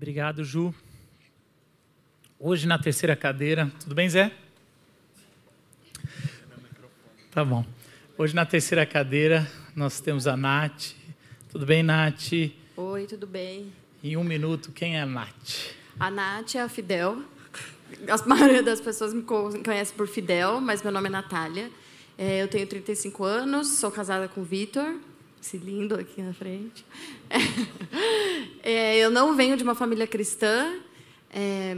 Obrigado, Ju. Hoje na terceira cadeira, tudo bem, Zé? Tá bom. Hoje na terceira cadeira nós temos a Nath. Tudo bem, Nath? Oi, tudo bem? Em um minuto, quem é a Nath? A Nath é a Fidel. A maioria das pessoas me conhece por Fidel, mas meu nome é Natália. É, eu tenho 35 anos, sou casada com o Vitor, esse lindo aqui na frente. É, eu não venho de uma família cristã, é,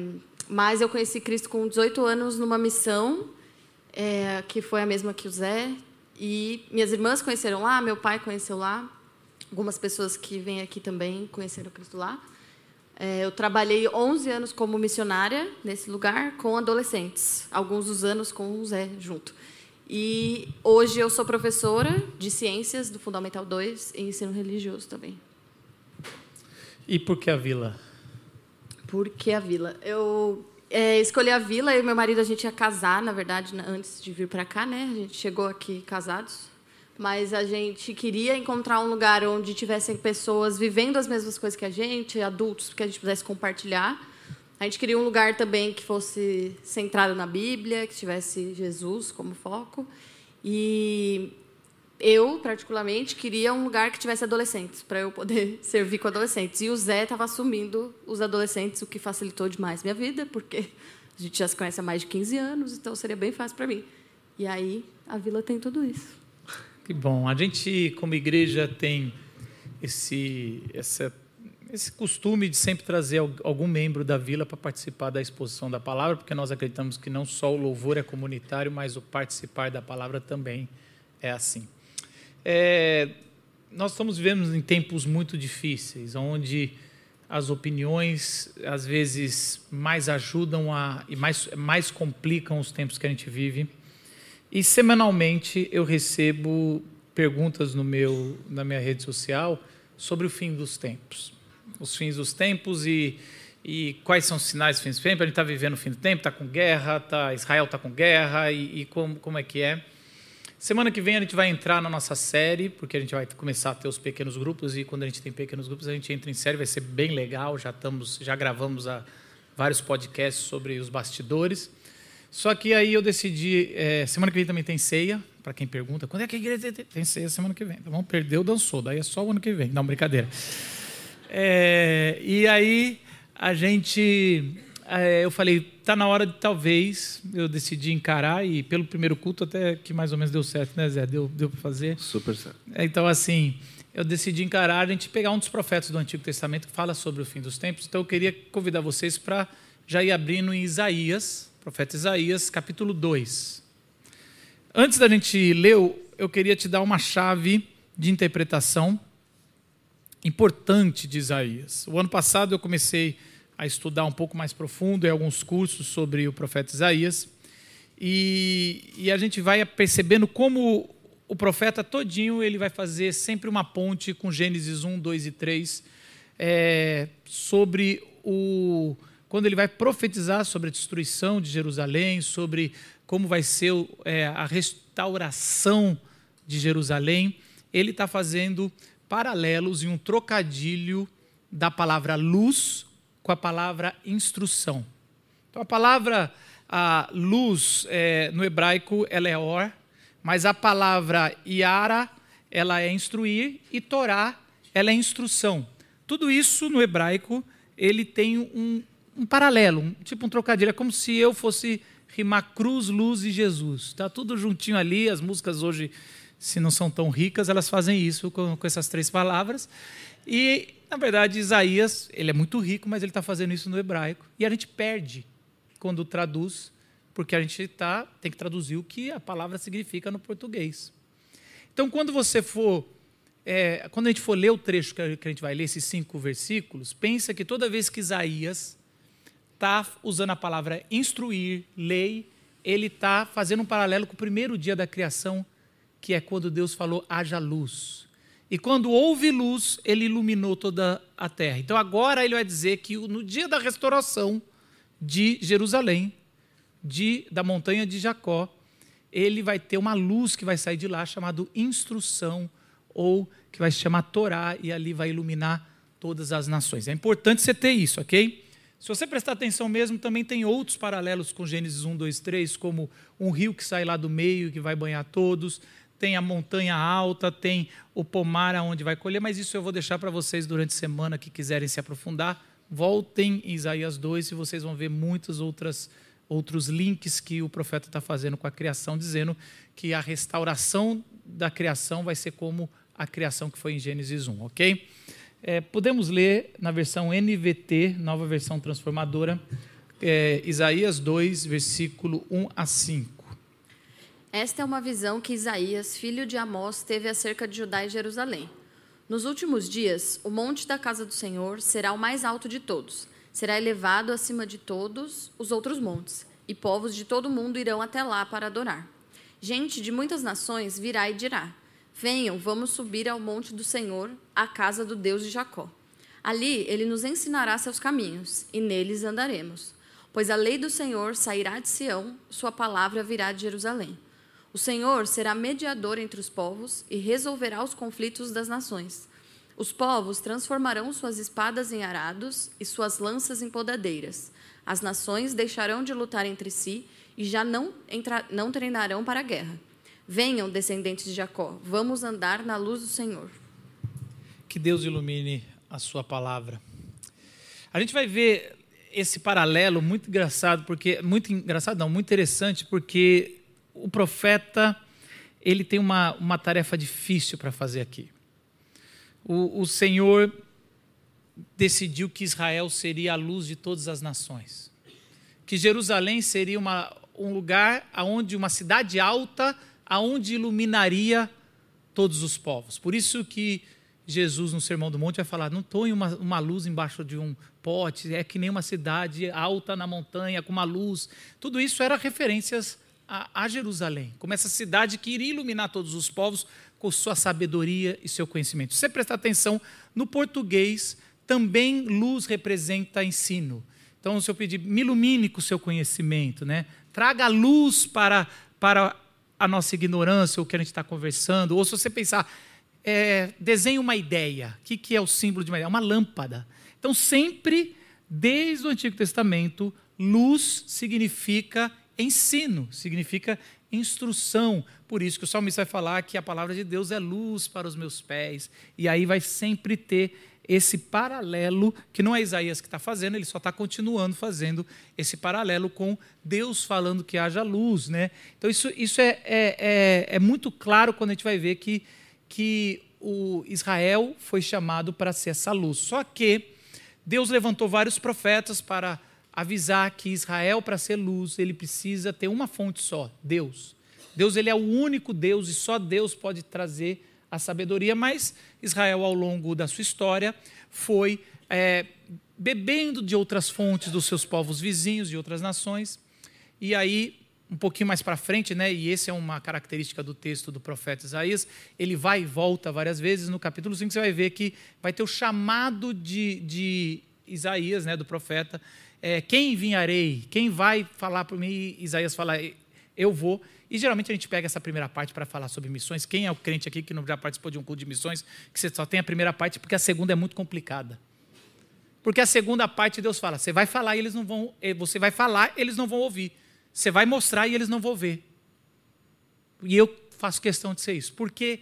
mas eu conheci Cristo com 18 anos numa missão, é, que foi a mesma que o Zé. E minhas irmãs conheceram lá, meu pai conheceu lá. Algumas pessoas que vêm aqui também conheceram Cristo lá. É, eu trabalhei 11 anos como missionária nesse lugar com adolescentes, alguns dos anos com o Zé junto. E hoje eu sou professora de ciências do Fundamental 2 e ensino religioso também. E por que a vila? Por que a vila? Eu é, escolhi a vila, e meu marido a gente ia casar, na verdade, antes de vir para cá, né? A gente chegou aqui casados, mas a gente queria encontrar um lugar onde tivessem pessoas vivendo as mesmas coisas que a gente, adultos, que a gente pudesse compartilhar. A gente queria um lugar também que fosse centrado na Bíblia, que tivesse Jesus como foco. E eu, particularmente, queria um lugar que tivesse adolescentes, para eu poder servir com adolescentes. E o Zé estava assumindo os adolescentes, o que facilitou demais minha vida, porque a gente já se conhece há mais de 15 anos, então seria bem fácil para mim. E aí, a vila tem tudo isso. Que bom. A gente, como igreja, tem esse, essa esse costume de sempre trazer algum membro da vila para participar da exposição da palavra, porque nós acreditamos que não só o louvor é comunitário, mas o participar da palavra também é assim. É, nós estamos vivendo em tempos muito difíceis, onde as opiniões às vezes mais ajudam a e mais, mais complicam os tempos que a gente vive. E semanalmente eu recebo perguntas no meu na minha rede social sobre o fim dos tempos os fins dos tempos e, e quais são os sinais dos fins dos tempos. A gente está vivendo o fim do tempo, está com guerra, tá, Israel está com guerra e, e como, como é que é. Semana que vem a gente vai entrar na nossa série, porque a gente vai começar a ter os pequenos grupos e quando a gente tem pequenos grupos a gente entra em série, vai ser bem legal. Já estamos, já gravamos a, vários podcasts sobre os bastidores. Só que aí eu decidi, é, semana que vem também tem ceia, para quem pergunta, quando é que a igreja tem, ceia semana que vem? Então vamos dançou, daí é só o ano que vem. Não, brincadeira. É, e aí a gente, é, eu falei, tá na hora de talvez eu decidi encarar e pelo primeiro culto até que mais ou menos deu certo, né, Zé? Deu, deu para fazer? Super certo. É, então assim, eu decidi encarar a gente pegar um dos profetas do Antigo Testamento que fala sobre o fim dos tempos. Então eu queria convidar vocês para já ir abrindo em Isaías, profeta Isaías, capítulo 2. Antes da gente ler, eu queria te dar uma chave de interpretação importante de Isaías. O ano passado eu comecei a estudar um pouco mais profundo em alguns cursos sobre o profeta Isaías e, e a gente vai percebendo como o profeta todinho ele vai fazer sempre uma ponte com Gênesis 1, 2 e 3 é, sobre o quando ele vai profetizar sobre a destruição de Jerusalém, sobre como vai ser é, a restauração de Jerusalém, ele está fazendo paralelos e um trocadilho da palavra luz com a palavra instrução. Então, a palavra a luz é, no hebraico ela é or, mas a palavra iara ela é instruir e Torá ela é instrução. Tudo isso no hebraico ele tem um, um paralelo, um, tipo um trocadilho. É como se eu fosse rimar cruz, luz e Jesus. Está tudo juntinho ali. As músicas hoje se não são tão ricas, elas fazem isso com, com essas três palavras. E, na verdade, Isaías, ele é muito rico, mas ele está fazendo isso no hebraico. E a gente perde quando traduz, porque a gente tá, tem que traduzir o que a palavra significa no português. Então, quando você for. É, quando a gente for ler o trecho que a gente vai ler, esses cinco versículos, pensa que toda vez que Isaías está usando a palavra instruir, lei, ele está fazendo um paralelo com o primeiro dia da criação, que é quando Deus falou: haja luz. E quando houve luz, ele iluminou toda a terra. Então agora ele vai dizer que no dia da restauração de Jerusalém, de, da montanha de Jacó, ele vai ter uma luz que vai sair de lá chamada instrução, ou que vai se chamar Torá, e ali vai iluminar todas as nações. É importante você ter isso, ok? Se você prestar atenção mesmo, também tem outros paralelos com Gênesis 1, 2, 3, como um rio que sai lá do meio e que vai banhar todos, tem a montanha alta, tem o pomar aonde vai colher, mas isso eu vou deixar para vocês durante a semana que quiserem se aprofundar. Voltem em Isaías 2 e vocês vão ver muitos outras, outros links que o profeta está fazendo com a criação, dizendo que a restauração da criação vai ser como a criação que foi em Gênesis 1, ok? É, podemos ler na versão NVT, nova versão transformadora, é, Isaías 2, versículo 1 a 5. Esta é uma visão que Isaías, filho de Amós, teve acerca de Judá e Jerusalém. Nos últimos dias, o monte da casa do Senhor será o mais alto de todos, será elevado acima de todos os outros montes, e povos de todo o mundo irão até lá para adorar. Gente de muitas nações virá e dirá: Venham, vamos subir ao monte do Senhor, à casa do Deus de Jacó. Ali ele nos ensinará seus caminhos, e neles andaremos. Pois a lei do Senhor sairá de Sião, sua palavra virá de Jerusalém. O Senhor será mediador entre os povos e resolverá os conflitos das nações. Os povos transformarão suas espadas em arados e suas lanças em podadeiras. As nações deixarão de lutar entre si e já não, entra, não treinarão para a guerra. Venham, descendentes de Jacó, vamos andar na luz do Senhor. Que Deus ilumine a sua palavra. A gente vai ver esse paralelo muito engraçado, porque muito engraçado não, muito interessante, porque o profeta ele tem uma, uma tarefa difícil para fazer aqui. O, o Senhor decidiu que Israel seria a luz de todas as nações, que Jerusalém seria uma, um lugar aonde uma cidade alta aonde iluminaria todos os povos. Por isso que Jesus, no Sermão do Monte, vai falar: não põe uma, uma luz embaixo de um pote, é que nem uma cidade alta na montanha, com uma luz. Tudo isso era referências a, a Jerusalém, como essa cidade que iria iluminar todos os povos com sua sabedoria e seu conhecimento. Se você prestar atenção, no português, também luz representa ensino. Então, se eu pedir, me ilumine com o seu conhecimento, né? traga luz para, para a nossa ignorância, o que a gente está conversando, ou se você pensar, é, desenhe uma ideia. O que, que é o símbolo de uma ideia? Uma lâmpada. Então, sempre, desde o Antigo Testamento, luz significa ensino, significa instrução. Por isso que o salmista vai falar que a palavra de Deus é luz para os meus pés. E aí vai sempre ter esse paralelo, que não é Isaías que está fazendo, ele só está continuando fazendo esse paralelo com Deus falando que haja luz. Né? Então, isso, isso é, é, é, é muito claro quando a gente vai ver que, que o Israel foi chamado para ser essa luz. Só que Deus levantou vários profetas para avisar que Israel, para ser luz, ele precisa ter uma fonte só, Deus. Deus ele é o único Deus e só Deus pode trazer a sabedoria, mas Israel, ao longo da sua história, foi é, bebendo de outras fontes dos seus povos vizinhos, de outras nações. E aí, um pouquinho mais para frente, né, e essa é uma característica do texto do profeta Isaías, ele vai e volta várias vezes. No capítulo 5 você vai ver que vai ter o chamado de, de Isaías, né, do profeta, é, quem enviarei? Quem vai falar por mim? Isaías fala, eu vou. E geralmente a gente pega essa primeira parte para falar sobre missões. Quem é o crente aqui que não já participou de um culto de missões, que você só tem a primeira parte, porque a segunda é muito complicada. Porque a segunda parte Deus fala, você vai falar e eles não vão, eh, você vai falar, eles não vão ouvir. Você vai mostrar e eles não vão ver. E eu faço questão de ser isso, porque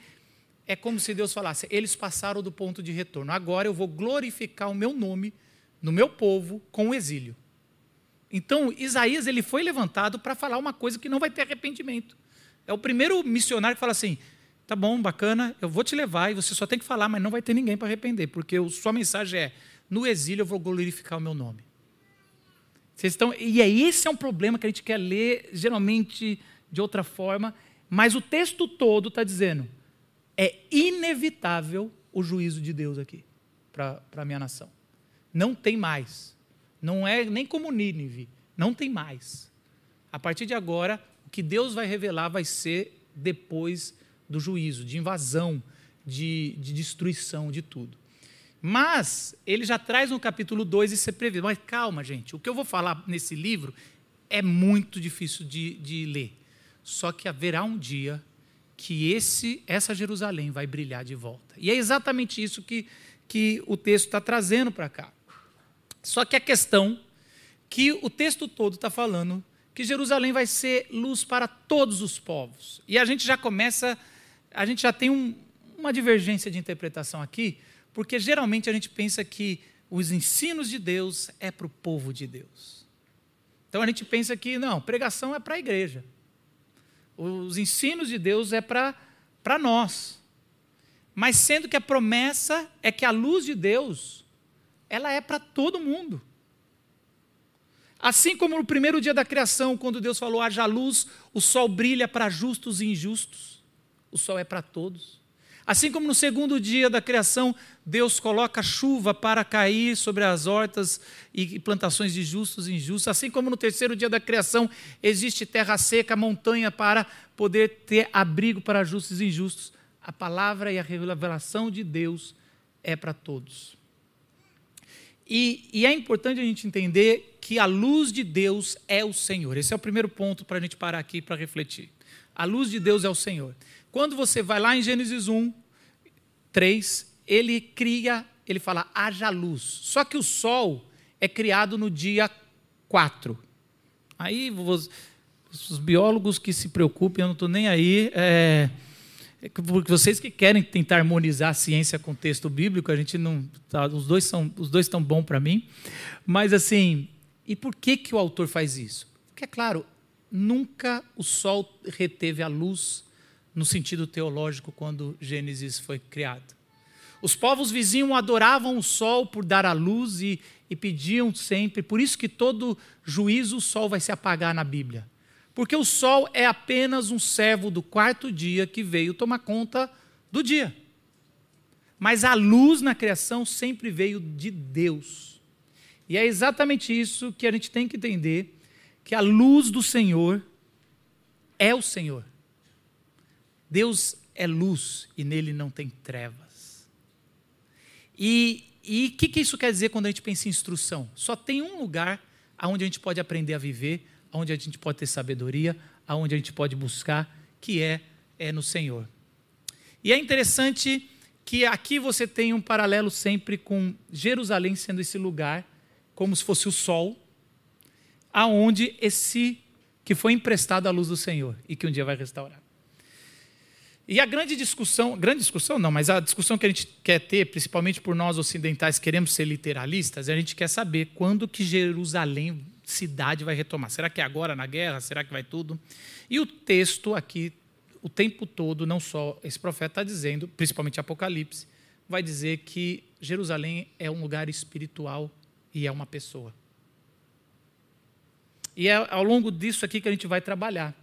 é como se Deus falasse, eles passaram do ponto de retorno. Agora eu vou glorificar o meu nome no meu povo com o exílio. Então, Isaías ele foi levantado para falar uma coisa que não vai ter arrependimento. É o primeiro missionário que fala assim: tá bom, bacana, eu vou te levar e você só tem que falar, mas não vai ter ninguém para arrepender, porque a sua mensagem é: no exílio eu vou glorificar o meu nome. Vocês estão, e é esse é um problema que a gente quer ler geralmente de outra forma, mas o texto todo está dizendo: é inevitável o juízo de Deus aqui para a minha nação. Não tem mais. Não é nem como Nínive, não tem mais. A partir de agora, o que Deus vai revelar vai ser depois do juízo, de invasão, de, de destruição de tudo. Mas ele já traz no capítulo 2 esse previsto. Mas calma, gente, o que eu vou falar nesse livro é muito difícil de, de ler. Só que haverá um dia que esse, essa Jerusalém vai brilhar de volta. E é exatamente isso que que o texto está trazendo para cá. Só que a questão que o texto todo está falando que Jerusalém vai ser luz para todos os povos. E a gente já começa, a gente já tem um, uma divergência de interpretação aqui, porque geralmente a gente pensa que os ensinos de Deus é para o povo de Deus. Então a gente pensa que não, pregação é para a igreja. Os ensinos de Deus é para nós. Mas sendo que a promessa é que a luz de Deus, ela é para todo mundo. Assim como no primeiro dia da criação, quando Deus falou haja luz, o sol brilha para justos e injustos. O sol é para todos. Assim como no segundo dia da criação, Deus coloca chuva para cair sobre as hortas e plantações de justos e injustos. Assim como no terceiro dia da criação, existe terra seca, montanha para poder ter abrigo para justos e injustos. A palavra e a revelação de Deus é para todos. E, e, é importante a gente entender que a luz de Deus é o Senhor. Esse é o primeiro ponto para a gente parar aqui para refletir. A luz de Deus é o Senhor. Quando você vai lá em Gênesis 1, 3, ele cria, ele fala, haja luz. Só que o sol é criado no dia 4. Aí, os biólogos que se preocupem, eu não estou nem aí. É, porque vocês que querem tentar harmonizar a ciência com o texto bíblico, a gente não, tá, os dois são, os dois estão bons para mim, mas assim, e por que que o autor faz isso? Porque é claro, nunca o sol reteve a luz no sentido teológico quando Gênesis foi criado. Os povos vizinhos adoravam o sol por dar a luz e, e pediam sempre, por isso que todo juízo o sol vai se apagar na Bíblia. Porque o sol é apenas um servo do quarto dia que veio tomar conta do dia. Mas a luz na criação sempre veio de Deus. E é exatamente isso que a gente tem que entender: que a luz do Senhor é o Senhor. Deus é luz e nele não tem trevas. E o que, que isso quer dizer quando a gente pensa em instrução? Só tem um lugar onde a gente pode aprender a viver, onde a gente pode ter sabedoria, aonde a gente pode buscar, que é, é no Senhor. E é interessante que aqui você tem um paralelo sempre com Jerusalém sendo esse lugar, como se fosse o sol, aonde esse que foi emprestado à luz do Senhor e que um dia vai restaurar. E a grande discussão, grande discussão não, mas a discussão que a gente quer ter, principalmente por nós ocidentais queremos ser literalistas, a gente quer saber quando que Jerusalém cidade vai retomar. Será que é agora na guerra? Será que vai tudo? E o texto aqui, o tempo todo, não só esse profeta está dizendo, principalmente Apocalipse, vai dizer que Jerusalém é um lugar espiritual e é uma pessoa. E é ao longo disso aqui que a gente vai trabalhar.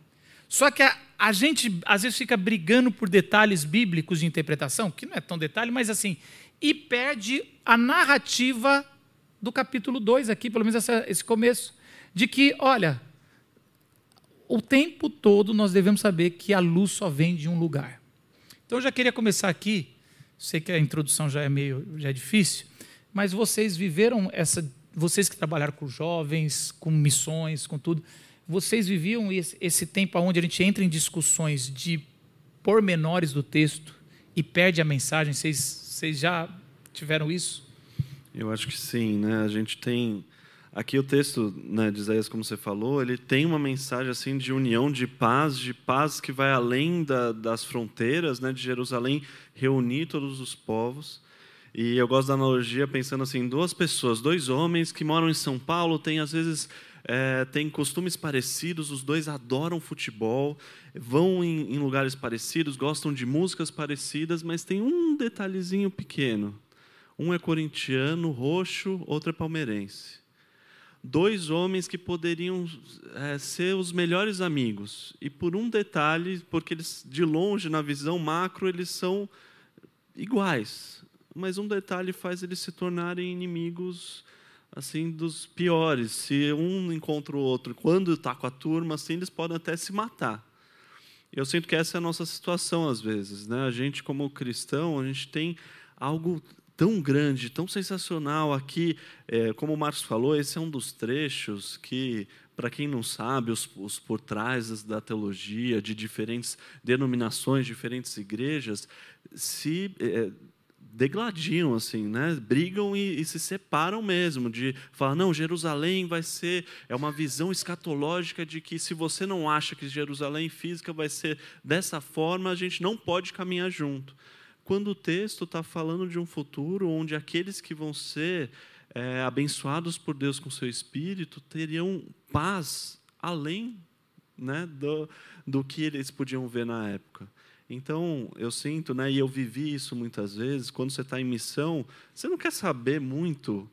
Só que a, a, gente às vezes fica brigando por detalhes bíblicos de interpretação, que não é tão detalhe, mas assim, e perde a narrativa do capítulo 2 aqui, pelo menos essa, esse começo de que, olha, o tempo todo nós devemos saber que a luz só vem de um lugar. Então eu já queria começar aqui, sei que a introdução já é meio já é difícil, mas vocês viveram essa, vocês que trabalharam com jovens, com missões, com tudo, vocês viviam esse, esse tempo onde a gente entra em discussões de pormenores do texto e perde a mensagem. Vocês, vocês já tiveram isso? Eu acho que sim, né? A gente tem Aqui o texto né, de Isaías, como você falou, ele tem uma mensagem assim de união, de paz, de paz que vai além da, das fronteiras né, de Jerusalém, reunir todos os povos. E eu gosto da analogia pensando assim, duas pessoas, dois homens que moram em São Paulo, têm às vezes é, têm costumes parecidos, os dois adoram futebol, vão em, em lugares parecidos, gostam de músicas parecidas, mas tem um detalhezinho pequeno. Um é corintiano, roxo, outro é palmeirense dois homens que poderiam é, ser os melhores amigos. E por um detalhe, porque eles, de longe, na visão macro, eles são iguais. Mas um detalhe faz eles se tornarem inimigos assim dos piores. Se um encontra o outro, quando está com a turma, assim, eles podem até se matar. Eu sinto que essa é a nossa situação às vezes, né? A gente como cristão, a gente tem algo tão grande, tão sensacional aqui. É, como o Marcos falou, esse é um dos trechos que, para quem não sabe, os, os por trás da teologia, de diferentes denominações, diferentes igrejas, se. É, degladiam, assim, né? brigam e, e, se separam mesmo, de falar, não, Jerusalém vai ser, é uma visão escatológica de que se você não acha que Jerusalém física vai ser dessa forma, a gente não pode caminhar junto. Quando o texto está falando de um futuro onde aqueles que vão ser é, abençoados por Deus com seu Espírito teriam paz além né, do, do que eles podiam ver na época. Então, eu sinto, né, e eu vivi isso muitas vezes, quando você está em missão, você não quer saber muito,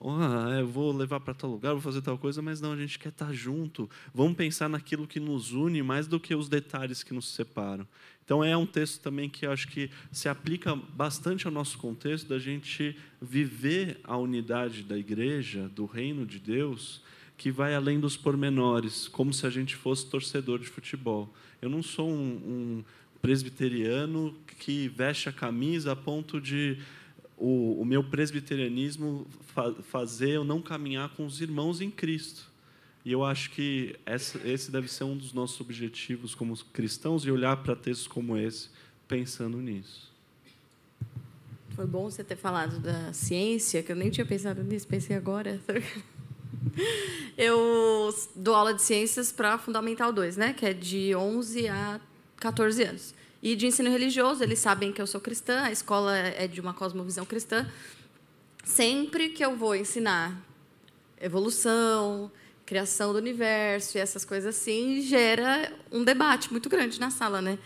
oh, eu vou levar para tal lugar, vou fazer tal coisa, mas não, a gente quer estar tá junto. Vamos pensar naquilo que nos une mais do que os detalhes que nos separam. Então, é um texto também que acho que se aplica bastante ao nosso contexto da gente viver a unidade da igreja, do reino de Deus, que vai além dos pormenores, como se a gente fosse torcedor de futebol. Eu não sou um, um presbiteriano que veste a camisa a ponto de o, o meu presbiterianismo fa fazer eu não caminhar com os irmãos em Cristo. E eu acho que essa, esse deve ser um dos nossos objetivos como cristãos e olhar para textos como esse pensando nisso. Foi bom você ter falado da ciência, que eu nem tinha pensado nisso, pensei agora. Eu dou aula de ciências para Fundamental 2, né? que é de 11 a 14 anos. E de ensino religioso, eles sabem que eu sou cristã, a escola é de uma cosmovisão cristã. Sempre que eu vou ensinar evolução, criação do universo e essas coisas assim, gera um debate muito grande na sala, né?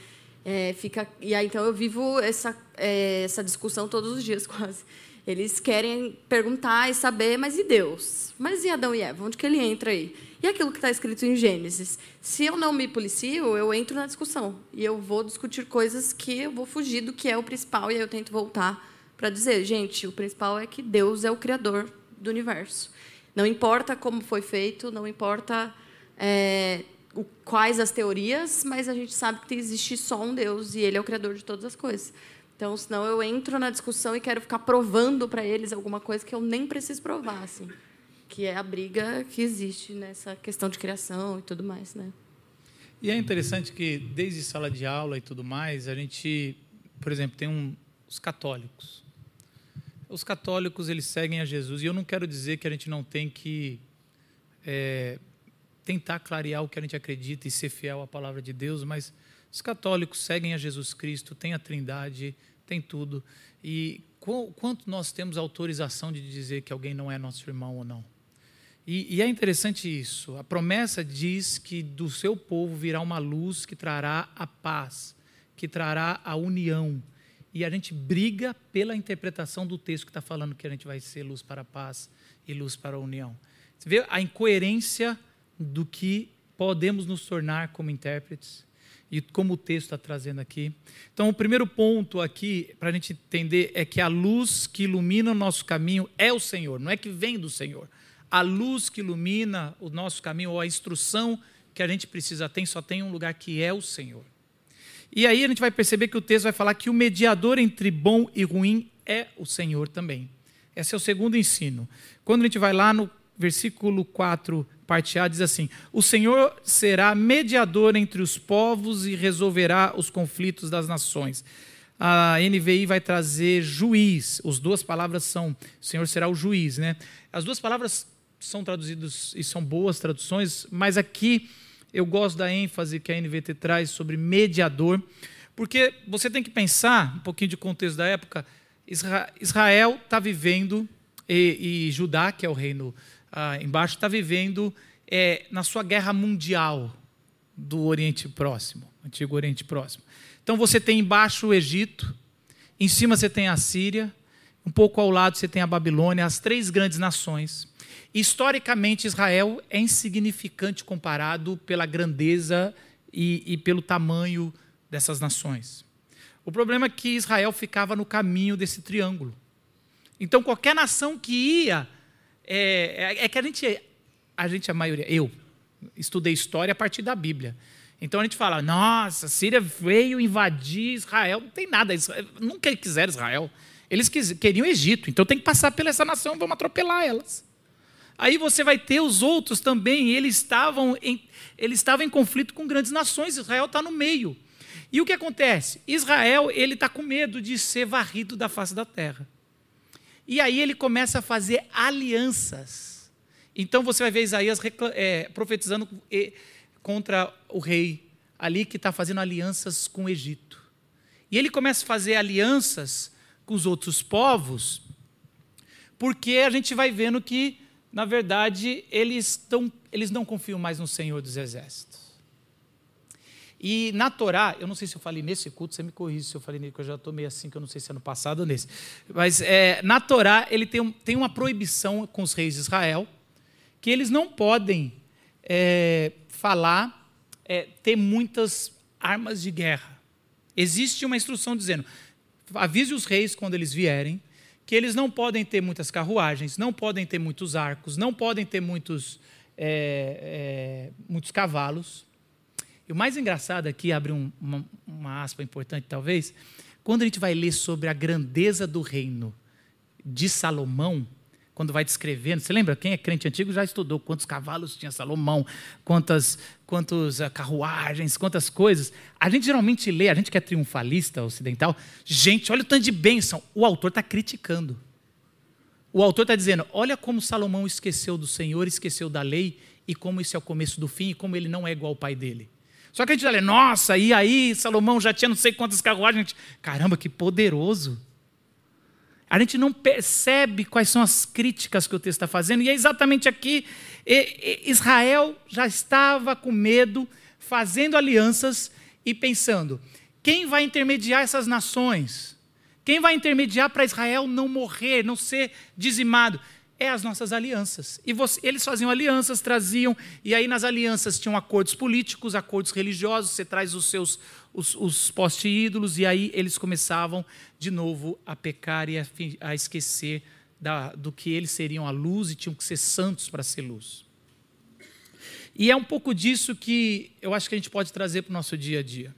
É, fica e aí então eu vivo essa é, essa discussão todos os dias quase. Eles querem perguntar e saber, mas e Deus? Mas e Adão e Eva? Onde que ele entra aí? E aquilo que está escrito em Gênesis? Se eu não me policio, eu entro na discussão. E eu vou discutir coisas que eu vou fugir do que é o principal. E aí eu tento voltar para dizer, gente, o principal é que Deus é o criador do universo. Não importa como foi feito, não importa é, o, quais as teorias, mas a gente sabe que existe só um Deus e Ele é o criador de todas as coisas. Então, senão eu entro na discussão e quero ficar provando para eles alguma coisa que eu nem preciso provar, assim, que é a briga que existe nessa questão de criação e tudo mais, né? E é interessante que desde sala de aula e tudo mais, a gente, por exemplo, tem um, os católicos. Os católicos eles seguem a Jesus e eu não quero dizer que a gente não tem que é, tentar clarear o que a gente acredita e ser fiel à palavra de Deus, mas os católicos seguem a Jesus Cristo, têm a Trindade, tem tudo. E quanto nós temos autorização de dizer que alguém não é nosso irmão ou não? E, e, é interessante isso. A promessa diz que do seu povo virá uma luz que trará a paz, que trará a união. E a gente briga pela interpretação do texto que está falando que a gente vai ser luz para a paz e luz para a união. Você vê a incoerência do que podemos nos tornar como intérpretes e como o texto está trazendo aqui. Então, o primeiro ponto aqui, para a gente entender, é que a luz que ilumina o nosso caminho é o Senhor, não é que vem do Senhor. A luz que ilumina o nosso caminho, ou a instrução que a gente precisa ter, só tem um lugar que é o Senhor. E aí a gente vai perceber que o texto vai falar que o mediador entre bom e ruim é o Senhor também. Esse é o segundo ensino. Quando a gente vai lá no versículo 4, parte A, diz assim: O Senhor será mediador entre os povos e resolverá os conflitos das nações. A NVI vai trazer juiz. As duas palavras são: o Senhor será o juiz, né? As duas palavras são traduzidas e são boas traduções, mas aqui eu gosto da ênfase que a NVT traz sobre mediador, porque você tem que pensar um pouquinho de contexto da época. Israel está vivendo e, e Judá, que é o reino ah, embaixo, está vivendo é, na sua guerra mundial do Oriente Próximo, antigo Oriente Próximo. Então você tem embaixo o Egito, em cima você tem a Síria, um pouco ao lado você tem a Babilônia, as três grandes nações. Historicamente, Israel é insignificante comparado pela grandeza e, e pelo tamanho dessas nações. O problema é que Israel ficava no caminho desse triângulo. Então, qualquer nação que ia é, é, é que a gente, a gente, a maioria, eu estudei história a partir da Bíblia. Então a gente fala, nossa, Síria veio invadir Israel. Não tem nada, nunca quiseram Israel. Eles queriam Egito, então tem que passar pela essa nação, vamos atropelar elas. Aí você vai ter os outros também, eles estavam em, eles estavam em conflito com grandes nações, Israel está no meio. E o que acontece? Israel ele está com medo de ser varrido da face da terra. E aí ele começa a fazer alianças. Então você vai ver Isaías é, profetizando contra o rei ali que está fazendo alianças com o Egito. E ele começa a fazer alianças com os outros povos, porque a gente vai vendo que, na verdade, eles, tão, eles não confiam mais no Senhor dos Exércitos. E na Torá, eu não sei se eu falei nesse culto, você me corrige se eu falei nele, que eu já estou meio assim, que eu não sei se é ano passado ou nesse. Mas é, na Torá, ele tem, tem uma proibição com os reis de Israel, que eles não podem é, falar, é, ter muitas armas de guerra. Existe uma instrução dizendo: avise os reis quando eles vierem, que eles não podem ter muitas carruagens, não podem ter muitos arcos, não podem ter muitos, é, é, muitos cavalos e o mais engraçado aqui, abre um, uma, uma aspa importante talvez, quando a gente vai ler sobre a grandeza do reino de Salomão, quando vai descrevendo, você lembra, quem é crente antigo já estudou quantos cavalos tinha Salomão, quantas, quantas uh, carruagens, quantas coisas. A gente geralmente lê, a gente que é triunfalista ocidental, gente, olha o tanto de bênção. O autor está criticando. O autor está dizendo: olha como Salomão esqueceu do Senhor, esqueceu da lei, e como isso é o começo do fim, e como ele não é igual ao pai dele. Só que a gente olha, nossa, e aí Salomão já tinha não sei quantas carruagens. Caramba, que poderoso. A gente não percebe quais são as críticas que o texto está fazendo, e é exatamente aqui: Israel já estava com medo, fazendo alianças e pensando: quem vai intermediar essas nações? Quem vai intermediar para Israel não morrer, não ser dizimado? É as nossas alianças. E você, eles faziam alianças, traziam, e aí nas alianças tinham acordos políticos, acordos religiosos, você traz os seus os, os poste-ídolos, e aí eles começavam de novo a pecar e a, a esquecer da, do que eles seriam a luz e tinham que ser santos para ser luz. E é um pouco disso que eu acho que a gente pode trazer para o nosso dia a dia.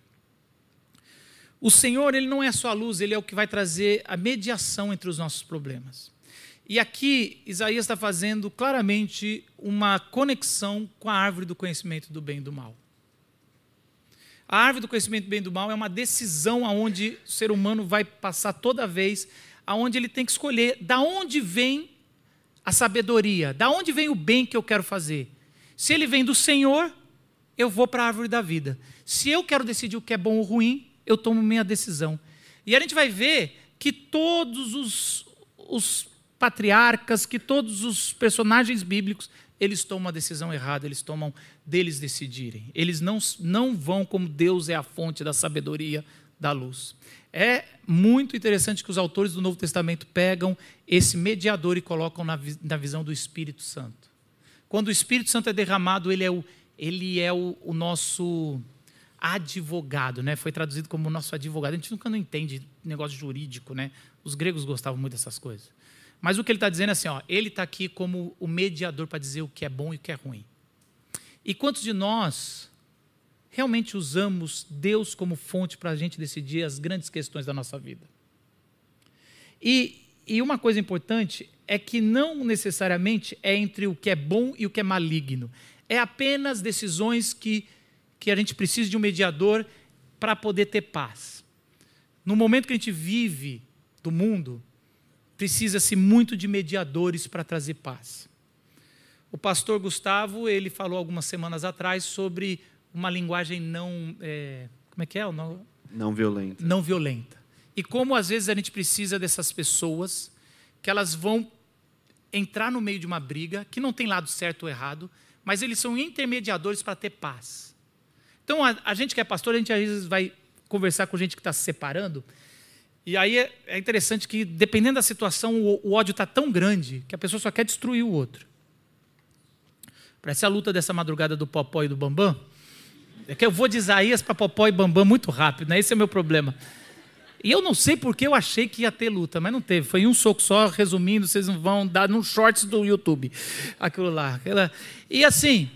O Senhor, Ele não é só a luz, Ele é o que vai trazer a mediação entre os nossos problemas. E aqui Isaías está fazendo claramente uma conexão com a árvore do conhecimento do bem e do mal. A árvore do conhecimento do bem e do mal é uma decisão aonde o ser humano vai passar toda vez, aonde ele tem que escolher da onde vem a sabedoria, da onde vem o bem que eu quero fazer. Se ele vem do Senhor, eu vou para a árvore da vida. Se eu quero decidir o que é bom ou ruim, eu tomo minha decisão. E a gente vai ver que todos os, os patriarcas, que todos os personagens bíblicos, eles tomam a decisão errada, eles tomam deles decidirem. Eles não, não vão como Deus é a fonte da sabedoria, da luz. É muito interessante que os autores do Novo Testamento pegam esse mediador e colocam na, na visão do Espírito Santo. Quando o Espírito Santo é derramado, ele é o, ele é o, o nosso advogado, né? Foi traduzido como nosso advogado. A gente nunca não entende negócio jurídico, né? Os gregos gostavam muito dessas coisas. Mas o que ele está dizendo é assim: ó, ele está aqui como o mediador para dizer o que é bom e o que é ruim. E quantos de nós realmente usamos Deus como fonte para a gente decidir as grandes questões da nossa vida? E, e uma coisa importante é que não necessariamente é entre o que é bom e o que é maligno. É apenas decisões que, que a gente precisa de um mediador para poder ter paz. No momento que a gente vive do mundo, precisa-se muito de mediadores para trazer paz. O pastor Gustavo, ele falou algumas semanas atrás sobre uma linguagem não. É, como é que é? Não, não violenta. Não violenta. E como às vezes a gente precisa dessas pessoas que elas vão entrar no meio de uma briga, que não tem lado certo ou errado, mas eles são intermediadores para ter paz. Então, a, a gente que é pastor, a gente às vezes vai conversar com gente que está se separando, e aí é, é interessante que, dependendo da situação, o, o ódio está tão grande que a pessoa só quer destruir o outro. Parece a luta dessa madrugada do Popó e do Bambam. É que eu vou de Isaías para Popó e Bambam muito rápido, né? Esse é o meu problema. E eu não sei porque eu achei que ia ter luta, mas não teve. Foi um soco só, resumindo, vocês vão dar nos shorts do YouTube. Aquilo lá. Aquela... E assim,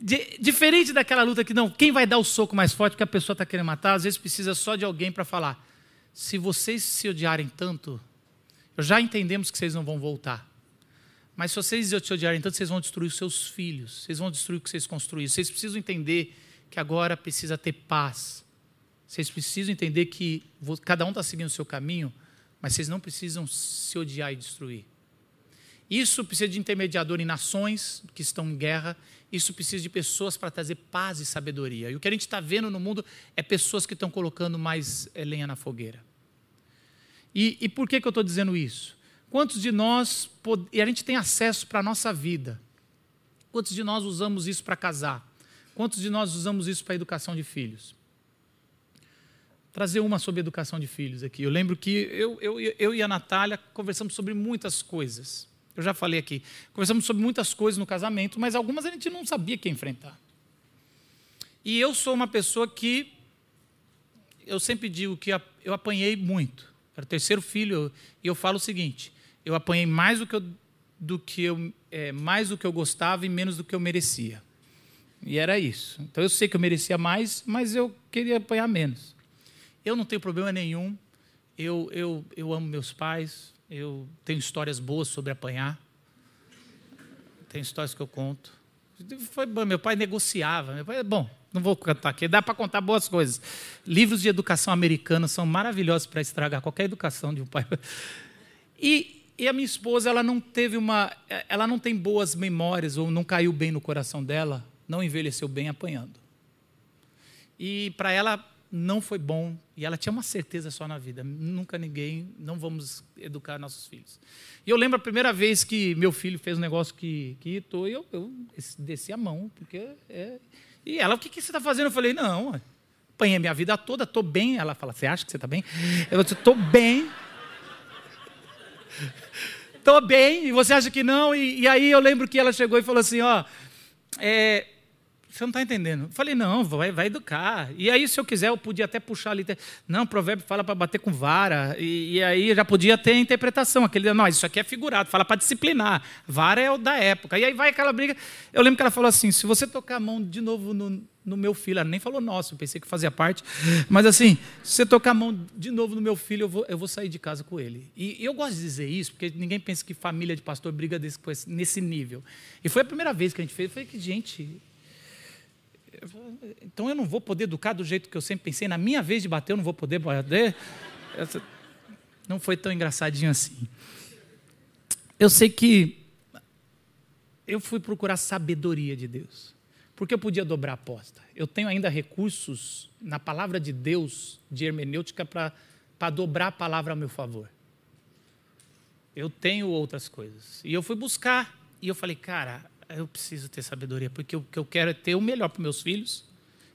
de, diferente daquela luta que não, quem vai dar o soco mais forte que a pessoa está querendo matar, às vezes precisa só de alguém para falar. Se vocês se odiarem tanto, já entendemos que vocês não vão voltar. Mas se vocês se odiarem tanto, vocês vão destruir os seus filhos, vocês vão destruir o que vocês construíram. Vocês precisam entender que agora precisa ter paz. Vocês precisam entender que cada um está seguindo o seu caminho, mas vocês não precisam se odiar e destruir. Isso precisa de intermediador em nações que estão em guerra. Isso precisa de pessoas para trazer paz e sabedoria. E o que a gente está vendo no mundo é pessoas que estão colocando mais eh, lenha na fogueira. E, e por que, que eu estou dizendo isso? Quantos de nós, e a gente tem acesso para a nossa vida, quantos de nós usamos isso para casar? Quantos de nós usamos isso para a educação de filhos? Trazer uma sobre educação de filhos aqui. Eu lembro que eu, eu, eu e a Natália conversamos sobre muitas coisas. Eu já falei aqui. Conversamos sobre muitas coisas no casamento, mas algumas a gente não sabia que enfrentar. E eu sou uma pessoa que. Eu sempre digo que eu apanhei muito. Era o terceiro filho, e eu falo o seguinte: eu apanhei mais do que eu, do que eu, é, mais do que eu gostava e menos do que eu merecia. E era isso. Então eu sei que eu merecia mais, mas eu queria apanhar menos. Eu não tenho problema nenhum. Eu, eu, eu amo meus pais, eu tenho histórias boas sobre apanhar. Tem histórias que eu conto. Foi bom, meu pai negociava. Meu pai, bom, não vou contar aqui, dá para contar boas coisas. Livros de educação americana são maravilhosos para estragar qualquer educação de um pai. E, e, a minha esposa, ela não teve uma, ela não tem boas memórias ou não caiu bem no coração dela, não envelheceu bem apanhando. E para ela não foi bom e ela tinha uma certeza só na vida: nunca ninguém, não vamos educar nossos filhos. E eu lembro a primeira vez que meu filho fez um negócio que, que irritou, e eu, eu desci a mão, porque. É... E ela, o que, que você está fazendo? Eu falei: não, apanhei minha vida toda, estou bem. Ela fala: você acha que você está bem? Eu disse: estou bem. Estou bem, e você acha que não? E, e, aí eu lembro que ela chegou e falou assim: ó, é, você não está entendendo. Eu falei, não, vai, vai educar. E aí, se eu quiser, eu podia até puxar ali. Não, o provérbio fala para bater com vara. E, e, aí já podia ter interpretação. Aquele, não, isso aqui é figurado, fala para disciplinar. Vara é o da época. E aí vai aquela briga. Eu lembro que ela falou assim: se você tocar a mão de novo no, no meu filho, ela nem falou nosso, eu pensei que fazia parte. Mas assim, se você tocar a mão de novo no meu filho, eu vou, eu vou sair de casa com ele. E, e eu gosto de dizer isso, porque ninguém pensa que família de pastor briga desse, nesse nível. E foi a primeira vez que a gente fez. Eu falei que, gente então eu não vou poder educar do jeito que eu sempre pensei. Na minha vez de bater, eu não vou poder bater. Não foi tão engraçadinho assim. Eu sei que eu fui procurar sabedoria de Deus. Porque eu podia dobrar a aposta. Eu tenho ainda recursos na palavra de Deus, de hermenêutica, para dobrar a palavra a meu favor. Eu tenho outras coisas. E eu fui buscar. E eu falei, cara, eu preciso ter sabedoria, porque o que eu quero é ter o melhor para meus filhos.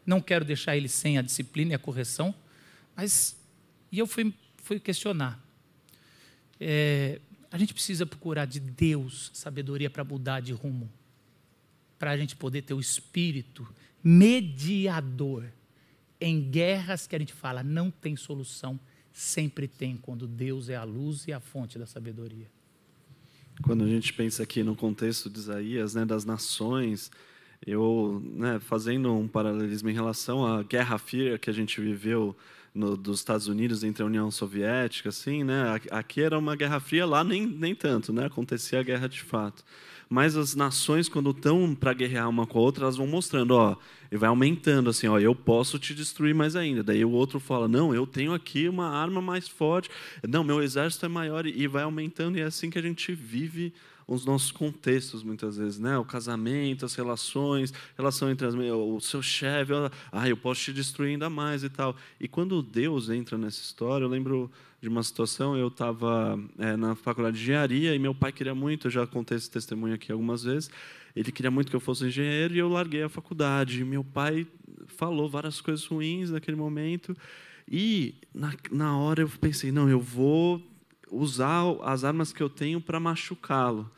Não quero deixar eles sem a disciplina e a correção. Mas, e eu fui, fui questionar. É, a gente precisa procurar de Deus sabedoria para mudar de rumo. Para a gente poder ter o espírito mediador em guerras que a gente fala não tem solução, sempre tem, quando Deus é a luz e a fonte da sabedoria quando a gente pensa aqui no contexto de Isaías, né, das nações, eu, né, fazendo um paralelismo em relação à Guerra Fria que a gente viveu no, dos Estados Unidos entre a União Soviética, assim, né, aqui era uma Guerra Fria, lá nem, nem tanto, né, acontecia a guerra de fato. Mas as nações, quando estão para guerrear uma com a outra, elas vão mostrando, ó, e vai aumentando assim, ó, eu posso te destruir mais ainda. Daí o outro fala, não, eu tenho aqui uma arma mais forte. Não, meu exército é maior e vai aumentando e é assim que a gente vive os nossos contextos muitas vezes, né? O casamento, as relações, relação entre as, o seu chefe, ah, eu posso te destruir ainda mais e tal. E quando Deus entra nessa história, eu lembro de uma situação, eu estava é, na faculdade de engenharia e meu pai queria muito, eu já contei esse testemunho aqui algumas vezes, ele queria muito que eu fosse engenheiro e eu larguei a faculdade. Meu pai falou várias coisas ruins naquele momento e na, na hora eu pensei, não, eu vou usar as armas que eu tenho para machucá-lo.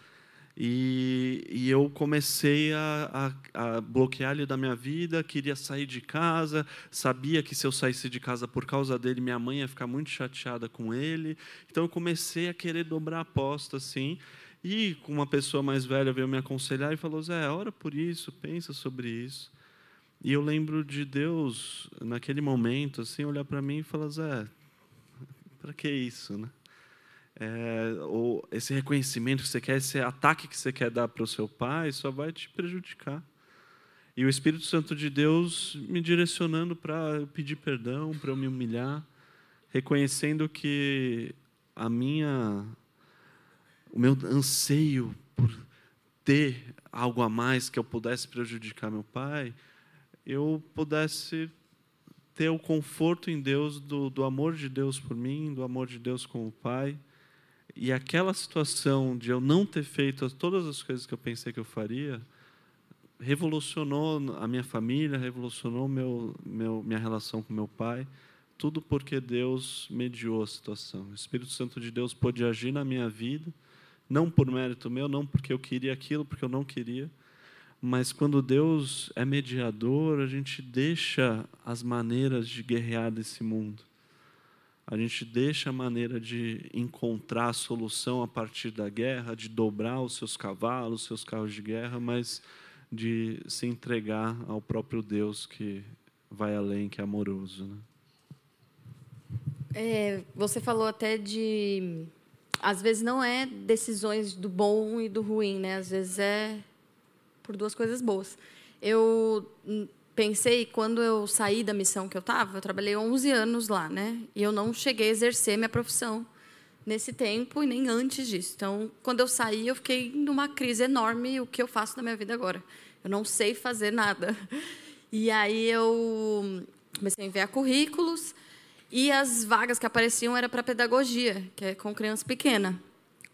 E, e, eu comecei a, a, a, bloquear ele da minha vida, queria sair de casa, sabia que se eu saísse de casa por causa dele, minha mãe ia ficar muito chateada com ele. Então eu comecei a querer dobrar a aposta, assim. E uma pessoa mais velha veio me aconselhar e falou: Zé, ora por isso, pensa sobre isso. E eu lembro de Deus, naquele momento, assim, olhar para mim e falar: Zé, para que isso, né? É, ou esse reconhecimento que você quer, esse ataque que você quer dar para o seu pai, só vai te prejudicar. E o Espírito Santo de Deus me direcionando para pedir perdão, para eu me humilhar, reconhecendo que a minha o meu anseio por ter algo a mais que eu pudesse prejudicar meu pai, eu pudesse ter o conforto em Deus do, do amor de Deus por mim, do amor de Deus com o pai. E aquela situação de eu não ter feito todas as coisas que eu pensei que eu faria, revolucionou a minha família, revolucionou meu, meu, minha relação com meu pai. Tudo porque Deus mediou a situação. O Espírito Santo de Deus pôde agir na minha vida não por mérito meu, não porque eu queria aquilo, porque eu não queria, mas quando Deus é mediador, a gente deixa as maneiras de guerrear desse mundo. A gente deixa a maneira de encontrar a solução a partir da guerra, de dobrar os seus cavalos, os seus carros de guerra, mas de se entregar ao próprio Deus que vai além, que é amoroso. Né? É, você falou até de às vezes não é decisões do bom e do ruim, né? Às vezes é por duas coisas boas. Eu pensei, quando eu saí da missão que eu estava, eu trabalhei 11 anos lá, né? E eu não cheguei a exercer minha profissão nesse tempo e nem antes disso. Então, quando eu saí, eu fiquei numa crise enorme. O que eu faço na minha vida agora? Eu não sei fazer nada. E aí eu comecei a enviar currículos e as vagas que apareciam era para pedagogia, que é com criança pequena.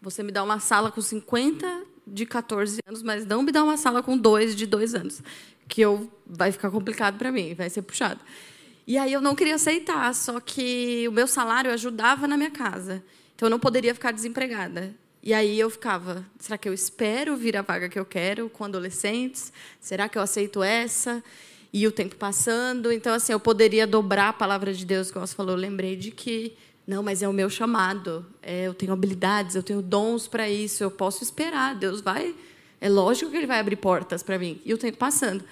Você me dá uma sala com 50 de 14 anos, mas não me dá uma sala com dois de dois anos, que eu vai ficar complicado para mim, vai ser puxado. E aí eu não queria aceitar, só que o meu salário ajudava na minha casa. Então eu não poderia ficar desempregada. E aí eu ficava, será que eu espero vir a vaga que eu quero com adolescentes? Será que eu aceito essa? e o tempo passando. Então, assim, eu poderia dobrar a palavra de Deus, como você falou. Eu lembrei de que, não, mas é o meu chamado. É, eu tenho habilidades, eu tenho dons para isso. Eu posso esperar. Deus vai. É lógico que Ele vai abrir portas para mim. E o tempo passando.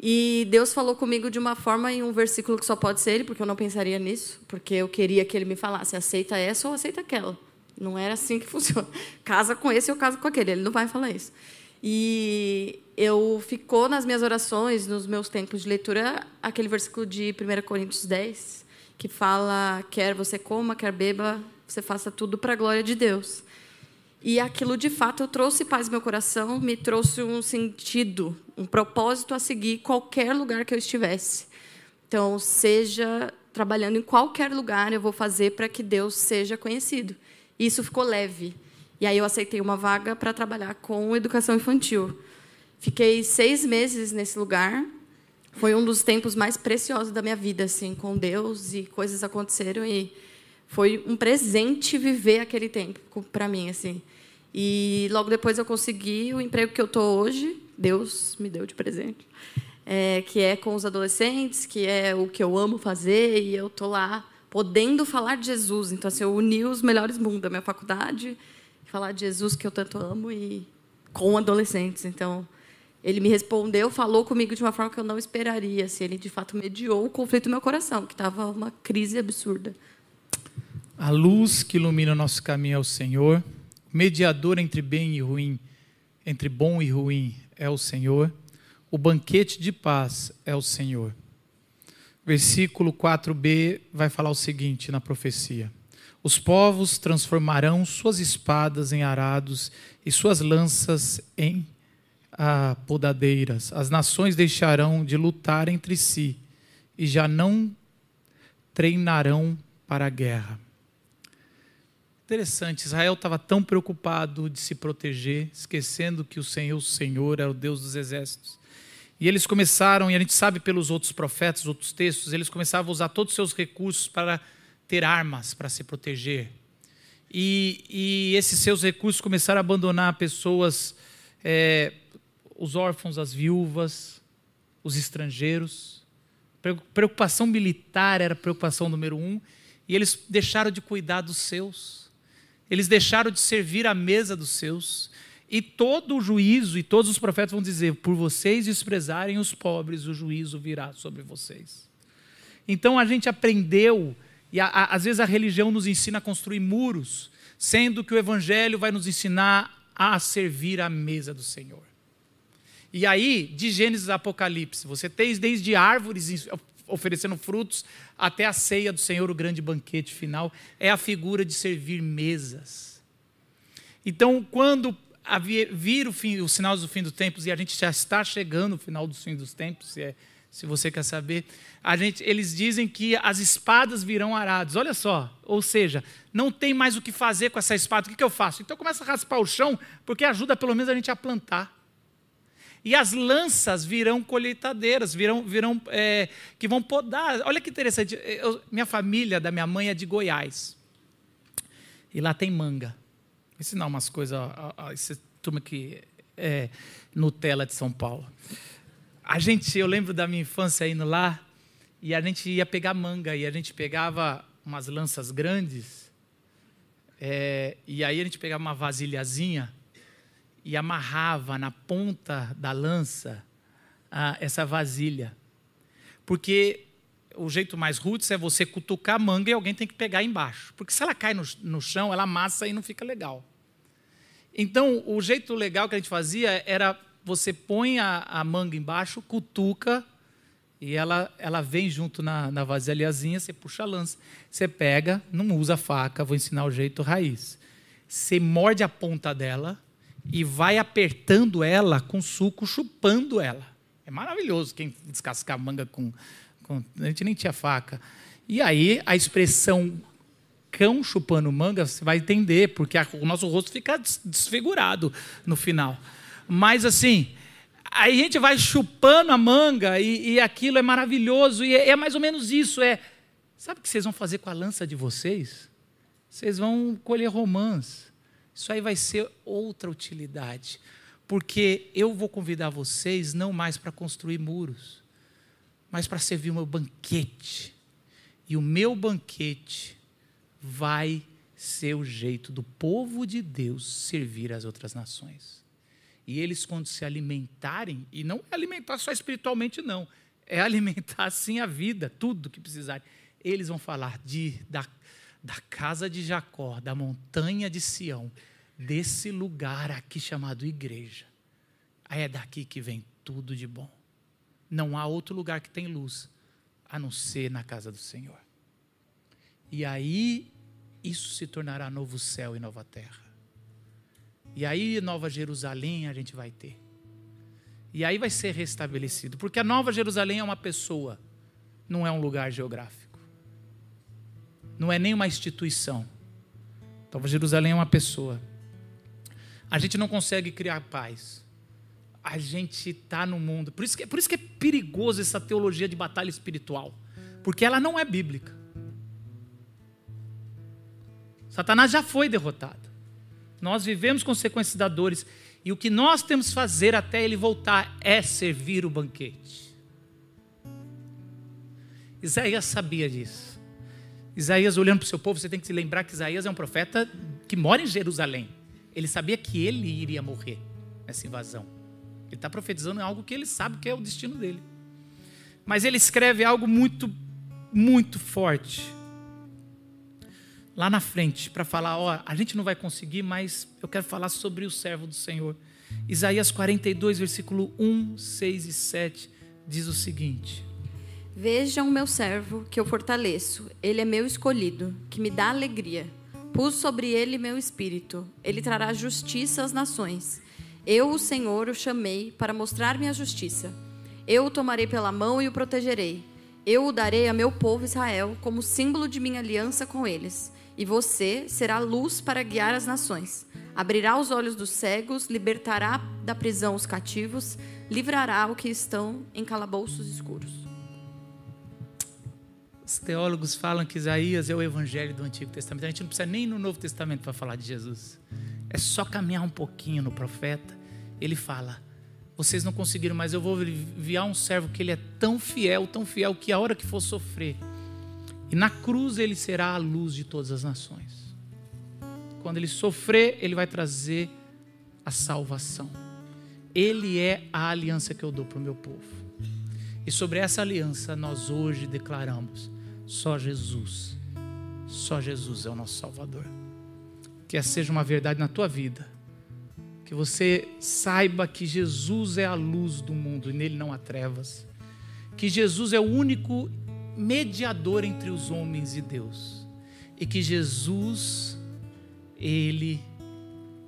E Deus falou comigo de uma forma em um versículo que só pode ser Ele, porque eu não pensaria nisso, porque eu queria que Ele me falasse: aceita essa ou aceita aquela. Não era assim que funciona. Casa com esse ou casa com aquele. Ele não vai falar isso. E eu ficou nas minhas orações, nos meus tempos de leitura, aquele versículo de 1 Coríntios 10, que fala: quer você coma, quer beba, você faça tudo para a glória de Deus. E aquilo, de fato, eu trouxe paz no meu coração, me trouxe um sentido, um propósito a seguir qualquer lugar que eu estivesse. Então, seja trabalhando em qualquer lugar, eu vou fazer para que Deus seja conhecido. E isso ficou leve. E aí eu aceitei uma vaga para trabalhar com educação infantil. Fiquei seis meses nesse lugar. Foi um dos tempos mais preciosos da minha vida, assim, com Deus e coisas aconteceram e foi um presente viver aquele tempo para mim, assim. E logo depois eu consegui o emprego que eu tô hoje. Deus me deu de presente, é, que é com os adolescentes, que é o que eu amo fazer e eu tô lá podendo falar de Jesus. Então, assim, eu uni os melhores mundos da minha faculdade falar de Jesus que eu tanto amo e com adolescentes. Então, ele me respondeu, falou comigo de uma forma que eu não esperaria. Se ele de fato mediou o conflito no meu coração, que estava uma crise absurda. A luz que ilumina o nosso caminho é o Senhor. Mediador entre bem e ruim, entre bom e ruim é o Senhor. O banquete de paz é o Senhor. Versículo 4b vai falar o seguinte na profecia: os povos transformarão suas espadas em arados e suas lanças em ah, podadeiras. As nações deixarão de lutar entre si e já não treinarão para a guerra. Interessante, Israel estava tão preocupado de se proteger, esquecendo que o Senhor, o Senhor, era o Deus dos exércitos. E eles começaram, e a gente sabe pelos outros profetas, outros textos, eles começavam a usar todos os seus recursos para ter armas para se proteger. E, e, esses seus recursos começaram a abandonar pessoas, é, os órfãos, as viúvas, os estrangeiros. Preocupação militar era a preocupação número um, e eles deixaram de cuidar dos seus. Eles deixaram de servir à mesa dos seus. E todo o juízo, e todos os profetas vão dizer: por vocês desprezarem os pobres, o juízo virá sobre vocês. Então a gente aprendeu e a, a, às vezes a religião nos ensina a construir muros, sendo que o Evangelho vai nos ensinar a servir à mesa do Senhor. E aí, de Gênesis a Apocalipse, você tem desde árvores oferecendo frutos até a ceia do Senhor, o grande banquete final, é a figura de servir mesas. Então, quando vir o, fim, os sinais do fim dos tempos, e a gente já está chegando no final do fim dos tempos, se, é, se você quer saber, a gente, eles dizem que as espadas virão arados. Olha só, ou seja, não tem mais o que fazer com essa espada. O que, que eu faço? Então começa a raspar o chão, porque ajuda pelo menos a gente a plantar. E as lanças virão colheitadeiras, virão, virão é, que vão podar. Olha que interessante. Eu, minha família da minha mãe é de Goiás. E lá tem manga ensinar umas coisas essa turma que é Nutella de São Paulo. A gente, eu lembro da minha infância indo lá e a gente ia pegar manga e a gente pegava umas lanças grandes é, e aí a gente pegava uma vasilhazinha e amarrava na ponta da lança a, essa vasilha. Porque o jeito mais roots é você cutucar a manga e alguém tem que pegar embaixo. Porque se ela cai no, no chão, ela amassa e não fica legal. Então, o jeito legal que a gente fazia era você põe a, a manga embaixo, cutuca, e ela, ela vem junto na, na vasilhazinha, você puxa a lança. Você pega, não usa faca, vou ensinar o jeito raiz. Você morde a ponta dela e vai apertando ela com suco, chupando ela. É maravilhoso quem descascar manga com, com. A gente nem tinha faca. E aí a expressão cão chupando manga, você vai entender, porque a, o nosso rosto fica desfigurado no final. Mas assim, aí a gente vai chupando a manga e, e aquilo é maravilhoso, e é, é, mais ou menos isso. É, sabe o que vocês vão fazer com a lança de vocês? Vocês vão colher romãs. Isso aí vai ser outra utilidade. Porque eu vou convidar vocês não mais para construir muros, mas para servir o meu banquete. E o meu banquete vai ser o jeito do povo de Deus servir as outras nações. E eles, quando se alimentarem, e não é alimentar só espiritualmente, não, é alimentar sim a vida, tudo que precisarem. Eles vão falar de, da, da casa de Jacó, da montanha de Sião, desse lugar aqui chamado igreja. É daqui que vem tudo de bom. Não há outro lugar que tem luz a não ser na casa do Senhor. E aí isso se tornará novo céu e nova terra. E aí, Nova Jerusalém a gente vai ter. E aí vai ser restabelecido. Porque a Nova Jerusalém é uma pessoa, não é um lugar geográfico. Não é nem uma instituição. Nova Jerusalém é uma pessoa. A gente não consegue criar paz. A gente está no mundo. Por isso, que, por isso que é perigoso essa teologia de batalha espiritual. Porque ela não é bíblica. Satanás já foi derrotado. Nós vivemos consequências da dores. E o que nós temos que fazer até ele voltar é servir o banquete. Isaías sabia disso. Isaías, olhando para o seu povo, você tem que se lembrar que Isaías é um profeta que mora em Jerusalém. Ele sabia que ele iria morrer nessa invasão. Ele está profetizando algo que ele sabe que é o destino dele. Mas ele escreve algo muito, muito forte lá na frente para falar: ó, a gente não vai conseguir, mas eu quero falar sobre o servo do Senhor. Isaías 42, versículo 1, 6 e 7 diz o seguinte: Vejam meu servo, que eu fortaleço, ele é meu escolhido, que me dá alegria. Pus sobre ele meu espírito, ele trará justiça às nações. Eu, o Senhor, o chamei para mostrar minha justiça. Eu o tomarei pela mão e o protegerei. Eu o darei a meu povo Israel como símbolo de minha aliança com eles e você será luz para guiar as nações. Abrirá os olhos dos cegos, libertará da prisão os cativos, livrará o que estão em calabouços escuros. Os teólogos falam que Isaías é o evangelho do Antigo Testamento. A gente não precisa nem no Novo Testamento para falar de Jesus. É só caminhar um pouquinho no profeta. Ele fala: Vocês não conseguiram, mas eu vou enviar um servo que ele é tão fiel, tão fiel, que a hora que for sofrer, e na cruz ele será a luz de todas as nações. Quando ele sofrer, ele vai trazer a salvação. Ele é a aliança que eu dou para o meu povo. E sobre essa aliança nós hoje declaramos: só Jesus, só Jesus é o nosso Salvador. Que essa seja uma verdade na tua vida. Que você saiba que Jesus é a luz do mundo e nele não há trevas. Que Jesus é o único mediador entre os homens e Deus. E que Jesus, Ele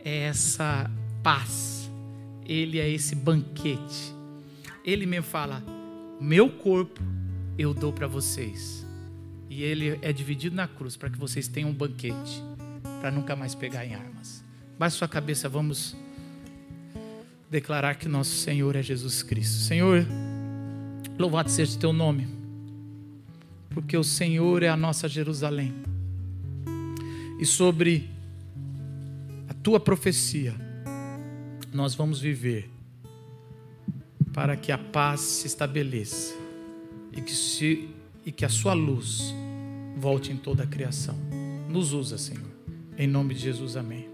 é essa paz, Ele é esse banquete. Ele me fala: meu corpo eu dou para vocês. E ele é dividido na cruz para que vocês tenham um banquete, para nunca mais pegar em armas. Baixe sua cabeça, vamos declarar que nosso Senhor é Jesus Cristo. Senhor, louvado seja o teu nome, porque o Senhor é a nossa Jerusalém. E sobre a tua profecia, nós vamos viver para que a paz se estabeleça e que, se, e que a sua luz volte em toda a criação. Nos usa, Senhor. Em nome de Jesus, amém.